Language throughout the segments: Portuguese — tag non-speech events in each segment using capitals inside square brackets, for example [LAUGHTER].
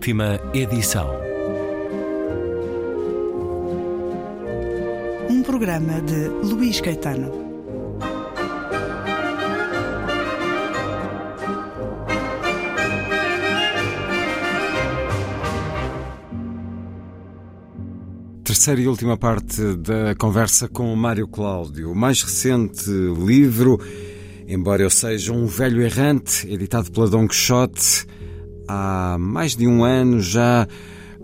Última edição. Um programa de Luís Caetano. Terceira e última parte da conversa com o Mário Cláudio. O mais recente livro, embora eu seja um velho errante, editado pela Don Quixote, há mais de um ano já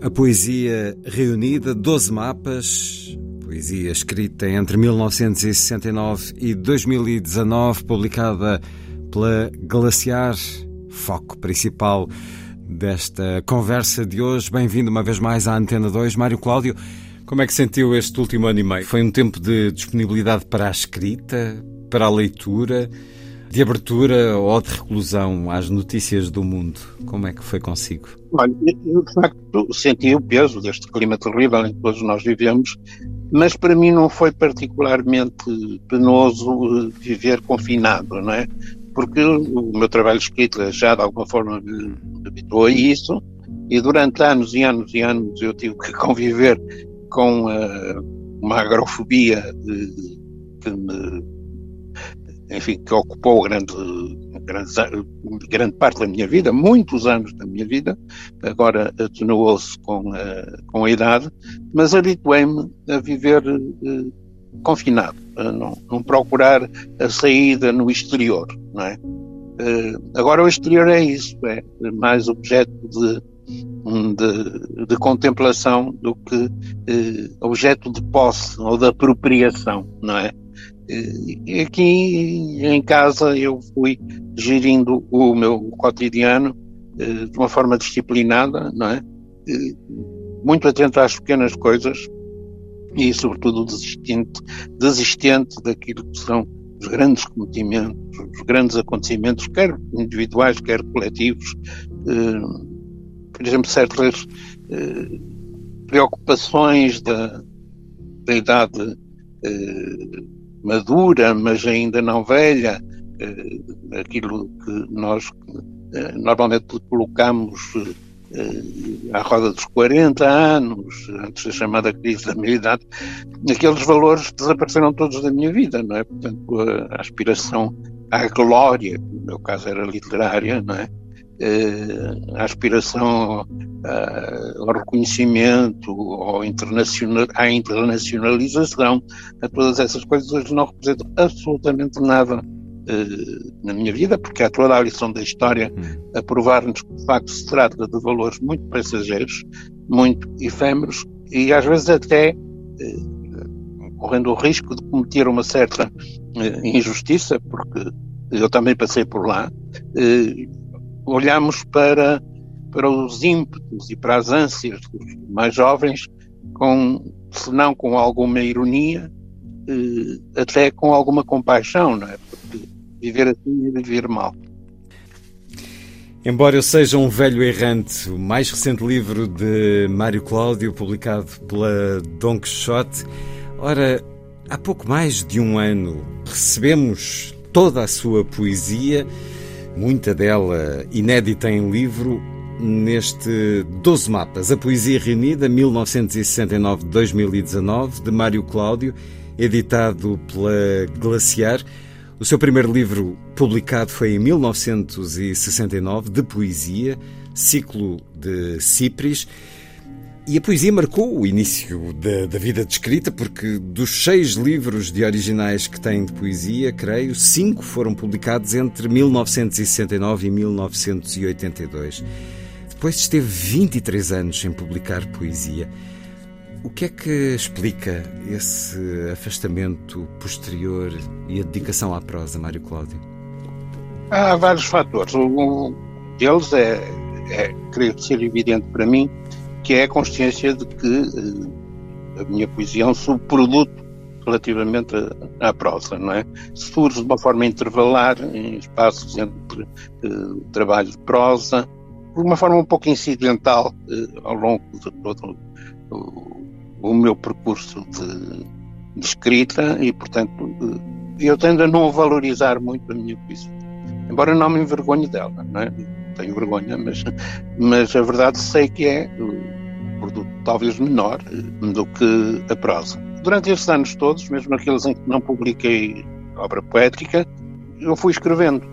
a poesia reunida, 12 mapas, poesia escrita entre 1969 e 2019, publicada pela Glaciar, foco principal desta conversa de hoje. Bem-vindo uma vez mais à Antena 2, Mário Cláudio. Como é que sentiu este último ano e meio? Foi um tempo de disponibilidade para a escrita, para a leitura? De abertura ou de reclusão às notícias do mundo? Como é que foi consigo? Olha, eu de facto senti o peso deste clima terrível em que todos nós vivemos, mas para mim não foi particularmente penoso eh, viver confinado, não é? Porque o meu trabalho de escrita já de alguma forma me habituou a isso, e durante anos e anos e anos eu tive que [LAUGHS] conviver com uh, uma agrofobia de, que me enfim, que ocupou grande, grande, grande parte da minha vida, muitos anos da minha vida, agora atenuou-se com a, com a idade, mas habituei-me a viver uh, confinado, a não, não, procurar a saída no exterior, não é? Uh, agora o exterior é isso, é mais objeto de, de, de contemplação do que objeto de posse ou de apropriação, não é? Aqui em casa eu fui gerindo o meu cotidiano eh, de uma forma disciplinada, não é? Muito atento às pequenas coisas e, sobretudo, desistente, desistente daquilo que são os grandes cometimentos, os grandes acontecimentos, quer individuais, quer coletivos. Eh, por exemplo, certas eh, preocupações da, da idade madura, mas ainda não velha, eh, aquilo que nós eh, normalmente colocamos eh, à roda dos 40 anos, antes da chamada crise da meia-idade, aqueles valores desapareceram todos da minha vida, não é? Portanto, a aspiração à glória, no meu caso era literária, não é? A aspiração ao reconhecimento, ao internacional, à internacionalização, a todas essas coisas hoje não representam absolutamente nada uh, na minha vida, porque há toda a lição da história hum. a provar-nos que de facto se trata de valores muito passageiros, muito efêmeros e às vezes até correndo o risco de cometer uma certa injustiça, porque eu também passei por lá, olhamos para, para os ímpetos e para as ânsias dos mais jovens, com, se não com alguma ironia, eh, até com alguma compaixão, não é? Porque viver assim é viver mal. Embora eu seja um velho errante, o mais recente livro de Mário Cláudio, publicado pela Don Quixote, ora, há pouco mais de um ano recebemos toda a sua poesia muita dela inédita em livro, neste 12 mapas. A Poesia Reunida, 1969-2019, de Mário Cláudio, editado pela Glaciar. O seu primeiro livro publicado foi em 1969, de poesia, ciclo de Cipres. E a poesia marcou o início da, da, vida de escrita, porque dos seis livros de originais que tem de poesia, creio, cinco foram publicados entre 1969 e 1982. Depois esteve 23 anos sem publicar poesia. O que é que explica esse afastamento posterior e a dedicação à prosa, Mário Cláudio? Há vários fatores. Um deles é, é creio ser evidente para mim, que é a consciência de que uh, a minha poesia é um subproduto relativamente à, prosa, não é? Surge de uma forma intervalar, em espaços entre uh, trabalho de prosa, de uma forma um pouco incidental uh, ao longo de todo o, o meu percurso de, de, escrita e, portanto, eu tendo a não valorizar muito a minha poesia, embora não me envergonhe dela, não é? tenho vergonha, mas, mas a verdade sei que é um talvez menor do que a prosa. Durante estes anos todos, mesmo aqueles em que não publiquei obra poética, eu fui escrevendo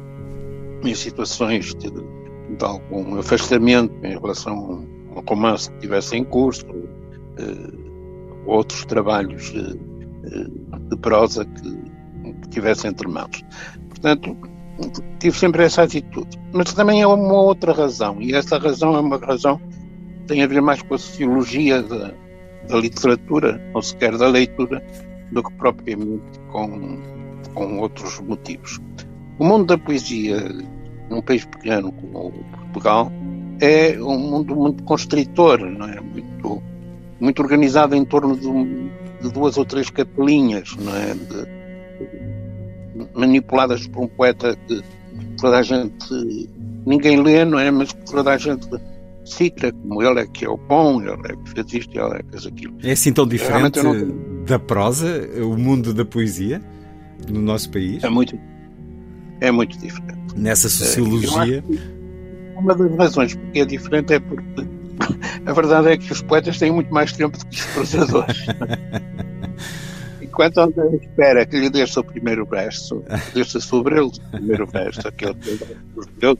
em situações de, de algum afastamento em relação ao romance que tivesse em curso, uh, outros trabalhos uh, de prosa que, que tivesse entre mãos. Portanto, tive sempre essa atitude. Mas também é uma outra razão, e essa razão é uma razão tem a ver mais com a sociologia da, da literatura, ou sequer da leitura, do que propriamente com, com outros motivos. O mundo da poesia, num país pequeno como Portugal, é um mundo muito constritor, não é? Muito, muito organizado em torno de, de duas ou três capelinhas, não é? De, manipuladas por um poeta que toda a gente ninguém lê, não é? Mas que toda a gente cita como ele é que é o bom, ele é que fez isto, ele é que fez aquilo. É assim tão diferente não... da prosa, o mundo da poesia no nosso país? É muito, é muito diferente. Nessa sociologia. Uma das razões porque é diferente é porque [LAUGHS] a verdade é que os poetas têm muito mais tempo do que os prosadores. [LAUGHS] Enquanto André espera que lhe desça o primeiro verso, desça sobre ele o primeiro verso, aquele que ele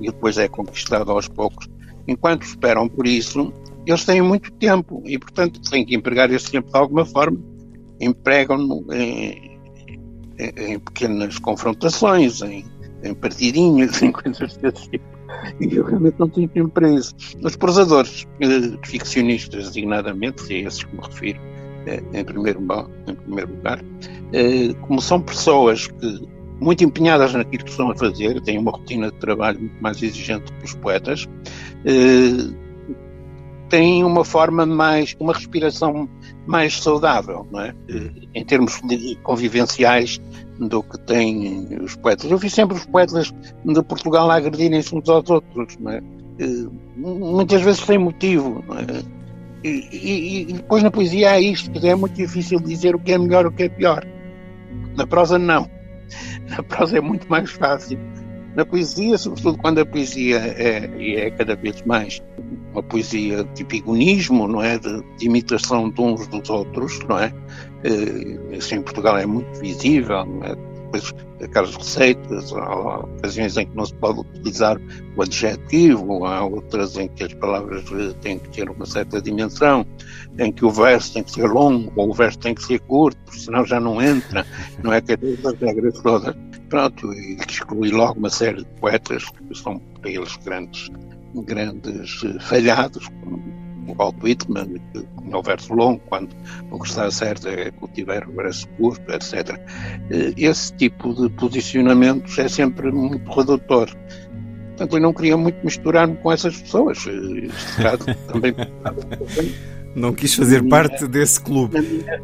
e depois é conquistado aos poucos. Enquanto esperam por isso, eles têm muito tempo e, portanto, têm que empregar esse tempo de alguma forma. Empregam-no em, em, pequenas confrontações, em, em partidinhas, [LAUGHS] em coisas desse tipo. E eu realmente não tenho tempo para isso. Os prosadores eh, ficcionistas, designadamente, é a esses que me refiro, eh, em, primeiro, em primeiro lugar, eh, como são pessoas que muito empenhadas naquilo que estão a fazer, têm uma rotina de trabalho muito mais exigente que os poetas, têm uma forma mais, uma respiração mais saudável, não é? Em termos convivenciais do que têm os poetas. Eu vi sempre os poetas de Portugal a agredirem-se uns aos outros, não é? Muitas vezes sem motivo, não é? E, e, e, depois na poesia há isto, é muito difícil dizer o que é melhor o que é pior. Na prosa, não. [LAUGHS] Na prosa é muito mais fácil. Na poesia, sobretudo quando a poesia é, é cada vez mais uma poesia de epigonismo, não é? De, de, imitação de uns dos outros, não é? Isso em Portugal é muito visível, não é? Depois aquelas receitas, há ocasiões em que não se pode utilizar o adjetivo, há outras em que as palavras têm que ter uma certa dimensão, em que o verso tem que ser longo ou o verso tem que ser curto, senão já não entra, [LAUGHS] não é que as regras todas. Pronto, e exclui logo uma série de poetas que são para eles grandes, grandes eh, falhados, como o Walt Whitman, no verso longo, quando o que está certo é cultivar o verso curto, etc. Eh, esse tipo de posicionamentos é sempre muito redutor. Portanto, eu não queria muito misturar-me com essas pessoas. Eh, [LAUGHS] também. não quis fazer parte desse clube. Na minha,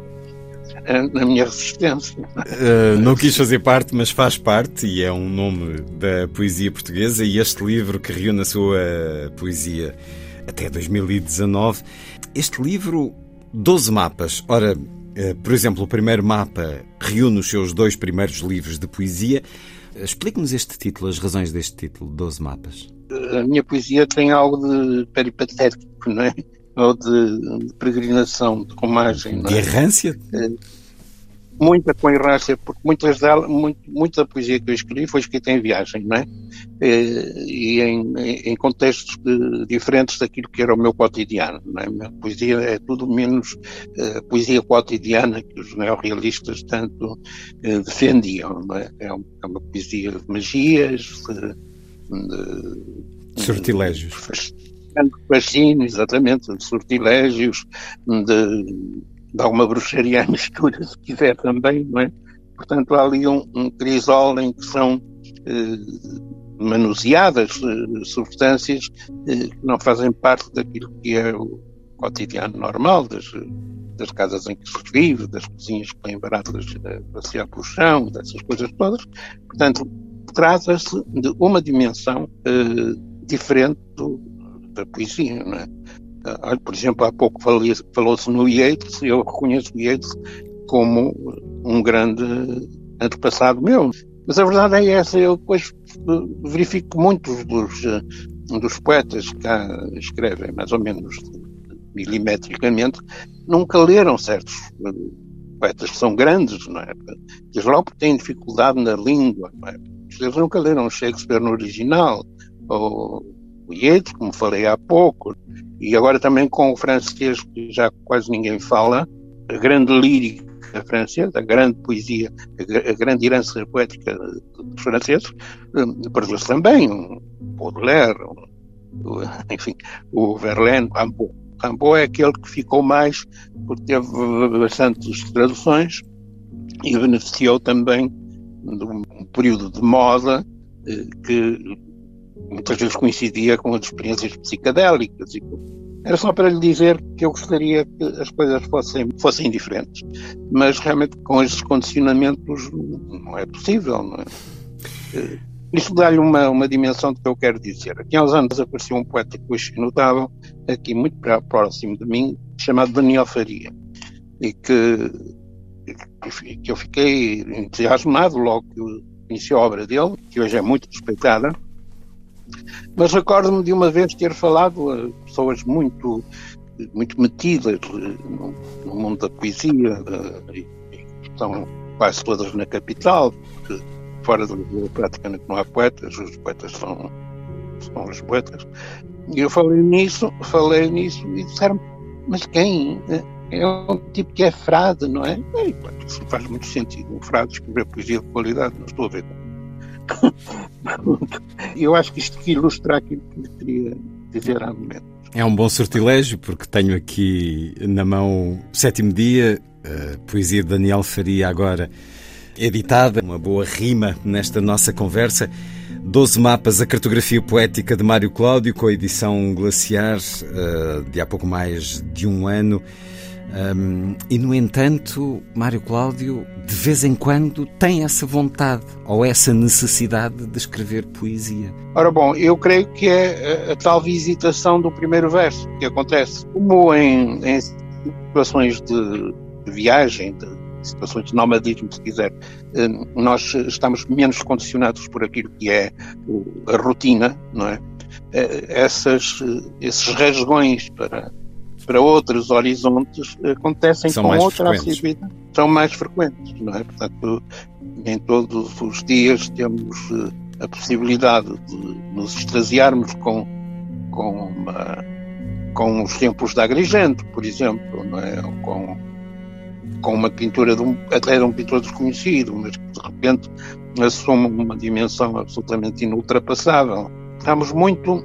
na minha resistência. Uh, não quis fazer parte, mas faz parte e é um nome da poesia portuguesa. E este livro que reúne a sua poesia até 2019. Este livro, 12 mapas. Ora, eh, por exemplo, o primeiro mapa reúne os seus dois primeiros livros de poesia. Explique-nos este título, as razões deste título, 12 mapas. A minha poesia tem algo de peripatético, não é? Ou de, de peregrinação, de romagem. Não é? De errância? É, muita com errância, porque muitas dela, muito, muita da poesia que eu escrevi foi escrita em viagem, não é? E, em, em contextos de, diferentes daquilo que era o meu cotidiano, não é? A minha poesia é tudo menos uh, poesia cotidiana que os neorrealistas tanto uh, defendiam, é? É, uma, é uma poesia de magias, de, de sortilégios. De fascínio, exatamente, de sortilégios, de de alguma bruxaria à mistura, se quiser também, não é? Portanto, há ali um, um crisol em que são eh, manuseadas eh, substâncias eh, que não fazem parte daquilo que é o cotidiano normal das, das casas em que se vive, das cozinhas que têm baratas a passear pelo chão, dessas coisas todas. Portanto, trata-se de uma dimensão eh, diferente do, da poesia, não é? Ah, por exemplo, há pouco falou-se no Yeats, eu reconheço o Yeats como um grande antepassado meu. Mas a verdade é essa, eu depois eh, verifico muitos dos, eh, dos poetas que cá escrevem, mais ou menos milimetricamente, nunca leram certos eh, poetas que são grandes, não é? Desde logo porque têm dificuldade na língua, não é? Eles nunca leram Shakespeare no original, ou Yeats, como falei há pouco, e agora também com o francês, que já quase ninguém fala, a grande lírica francesa, a grande poesia, a grande herança poética dos franceses, hum, perdeu-se também, o Baudelaire, enfim, o Verlaine, Rimbaud. Rimbaud é aquele que ficou mais, porque teve bastantes traduções e beneficiou também de um período de moda eh, que muitas vezes coincidia com as experiências psicadélicas. E era só para lhe dizer que eu gostaria que as coisas fossem, fossem diferentes. Mas realmente com esses condicionamentos não é possível. Não é? Eh, isto dá-lhe uma, uma dimensão do que eu quero dizer. Aqui há uns anos apareceu um poeta que notável, aqui muito próximo de mim, chamado Daniel Faria. E que, que eu fiquei entusiasmado logo que conheci a obra dele, que hoje é muito respeitada, mas recordo-me de uma vez ter falado a pessoas muito, muito metidas no, no mundo da poesia, de, estão quase todas na capital, porque fora do Lisboa praticamente não há poetas, os poetas são, são os poetas. E eu falei nisso, falei nisso e disseram mas quem? É um tipo que é frade, não é? E, isso faz muito sentido. Um frade escrever poesia de qualidade, não estou a ver. [LAUGHS] Eu acho que isto ilustra aquilo que queria dizer há momento. É um bom sortilégio, porque tenho aqui na mão sétimo dia, a poesia de Daniel Faria, agora editada, uma boa rima nesta nossa conversa. Doze mapas, a cartografia poética de Mário Cláudio, com a edição Glaciar, eh, de há pouco mais de um ano. Um, e, no entanto, Mário Cláudio, de vez em quando, tem essa vontade ou essa necessidade de escrever poesia. Ora, bom, eu creio que é a, a tal visitação do primeiro verso que acontece. Como em, em situações de, viagem, de situações de nomadismo, se quiser, nós estamos menos condicionados por aquilo que é a rotina, não é? Eh, essas, esses rasgões para para outros horizontes acontecem São com outra assiduidade. São mais frequentes, não é? Portanto, em todos os dias temos eh, a possibilidade de nos extasiarmos com, com, uma, com os tempos da Agrigento, por exemplo, não é? Ou com, com uma pintura de um, até de um pintor desconhecido, mas que de repente assume uma dimensão absolutamente inultrapassável. Estamos muito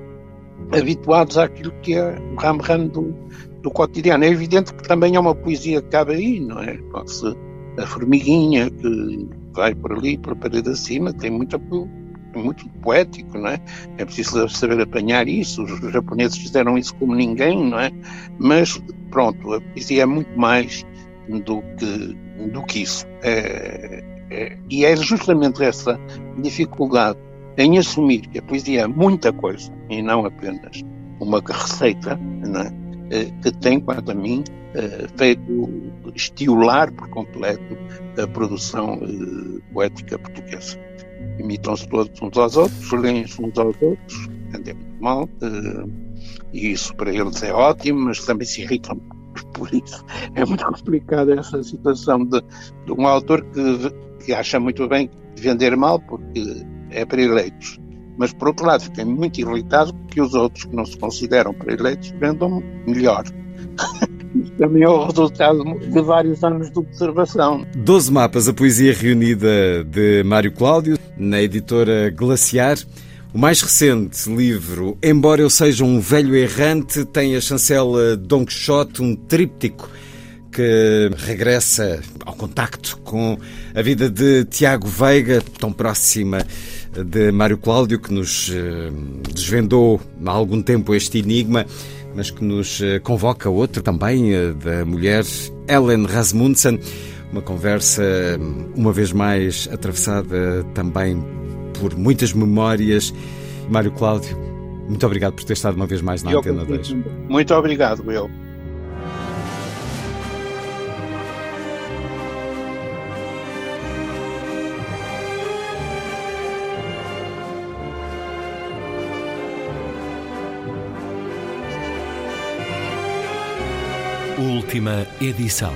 habituados àquilo que é o ram-ram do, do cotidiano. É evidente que também há uma poesia que cabe aí, não é? Pode-se a formiguinha que vai por ali, por a parede acima, tem muita, muito poético, não é? É preciso saber apanhar isso. Os japoneses fizeram isso como ninguém, não é? Mas, pronto, a poesia é muito mais do que, do que isso. É, é, e é justamente essa dificuldade em assumir que a poesia é muita coisa e não apenas uma receita, não é? Eh, que tem, quanto a mim, eh, feito estimular por completo a produção eh, poética portuguesa. Imitam-se todos uns aos outros, leem-se uns aos outros, é muito mal, e isso para eles é ótimo, mas também se irritam [LAUGHS] por isso. É muito complicada essa situação de, de um autor que, que acha muito bem de vender mal porque é para eleitos mas por outro lado fiquei muito irritado que os outros que não se consideram eleitos vendam melhor. [LAUGHS] Também é o resultado de vários anos de observação. Doze mapas, a poesia reunida de Mário Cláudio, na editora Glaciar. O mais recente livro, Embora Eu Seja um Velho Errante, tem a chancela Don Quixote, um tríptico que regressa ao contacto com a vida de Tiago Veiga, tão próxima de Mário Cláudio, que nos eh, desvendou há algum tempo este enigma, mas que nos eh, convoca outro também, eh, da mulher Ellen Rasmussen. Uma conversa, uma vez mais, atravessada também por muitas memórias. Mário Cláudio, muito obrigado por ter estado uma vez mais na eu Antena 2. Muito obrigado, eu. Última edição.